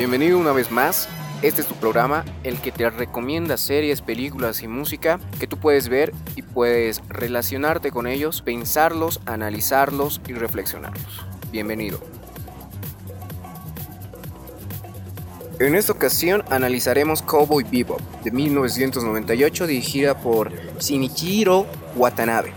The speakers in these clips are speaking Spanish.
Bienvenido una vez más. Este es tu programa, el que te recomienda series, películas y música que tú puedes ver y puedes relacionarte con ellos, pensarlos, analizarlos y reflexionarlos. Bienvenido. En esta ocasión analizaremos Cowboy Bebop de 1998 dirigida por Shinichiro Watanabe.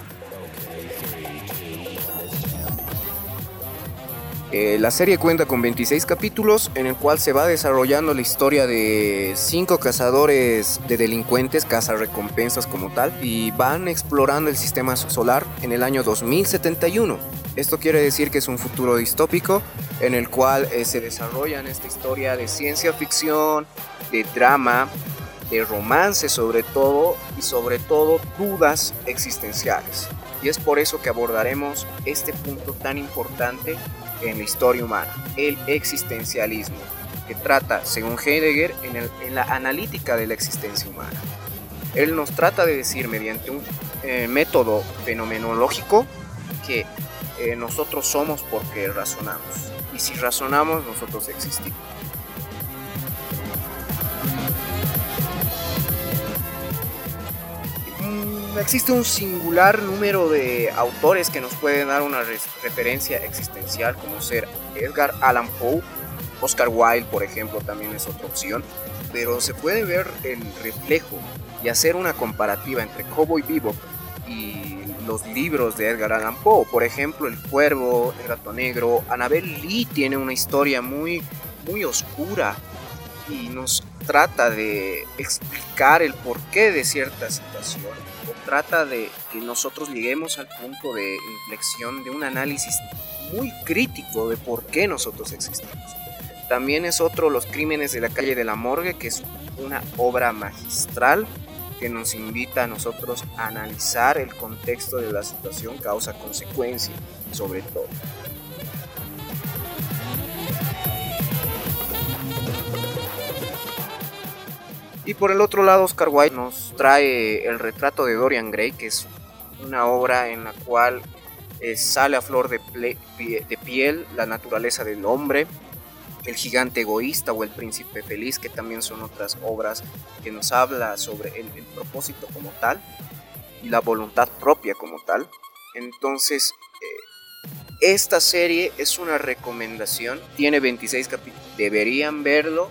Eh, la serie cuenta con 26 capítulos en el cual se va desarrollando la historia de cinco cazadores de delincuentes, recompensas como tal, y van explorando el sistema solar en el año 2071. Esto quiere decir que es un futuro distópico en el cual eh, se desarrolla en esta historia de ciencia ficción, de drama, de romance sobre todo y sobre todo dudas existenciales. Y es por eso que abordaremos este punto tan importante en la historia humana, el existencialismo, que trata, según Heidegger, en, la analítica de la existencia humana. Él nos trata de decir mediante un eh, método fenomenológico que eh, nosotros somos porque razonamos. Y si razonamos, nosotros existimos. Existe un singular número de autores que nos pueden dar una referencia existencial, como ser Edgar Allan Poe, Oscar Wilde, por ejemplo, también es otra opción, pero se puede ver el reflejo y hacer una comparativa entre Cowboy Bebop y los libros de Edgar Allan Poe, por ejemplo, El Cuervo, El Gato Negro, Annabel Lee tiene una historia muy, muy oscura y nos trata de explicar el porqué de cierta situación o trata de que nosotros lleguemos al punto de inflexión de un análisis muy crítico de por qué nosotros existimos. También es otro Los Crímenes de la Calle de la Morgue, que es una obra magistral que nos invita a nosotros a analizar el contexto de la situación causa-consecuencia, sobre todo. Y por el otro lado, Oscar Wilde nos trae el retrato de Dorian Gray, que es una obra en la cual eh, sale a flor de, piel la naturaleza del hombre, el gigante egoísta o el príncipe feliz, que también son otras obras que nos habla sobre el, propósito como tal y la voluntad propia como tal. Entonces, eh, esta serie es una recomendación, tiene 26 capítulos, deberían verlo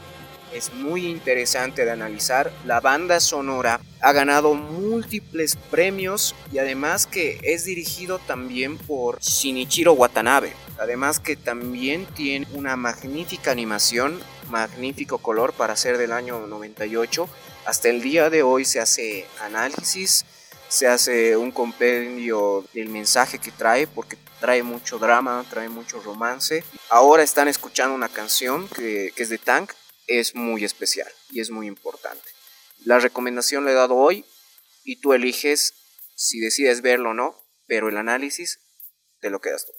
es muy interesante de analizar. La banda sonora ha ganado múltiples premios y además que es dirigido también por Shinichiro Watanabe. Además que también tiene una magnífica animación, magnífico color para ser del año 98. Hasta el día de hoy se hace análisis, se hace un compendio del mensaje que trae porque trae mucho drama, trae mucho romance. Ahora están escuchando una canción que, que es de Tank, es muy especial y es muy importante. La recomendación le he dado hoy y tú eliges si decides verlo o no, pero el análisis te lo quedas tú.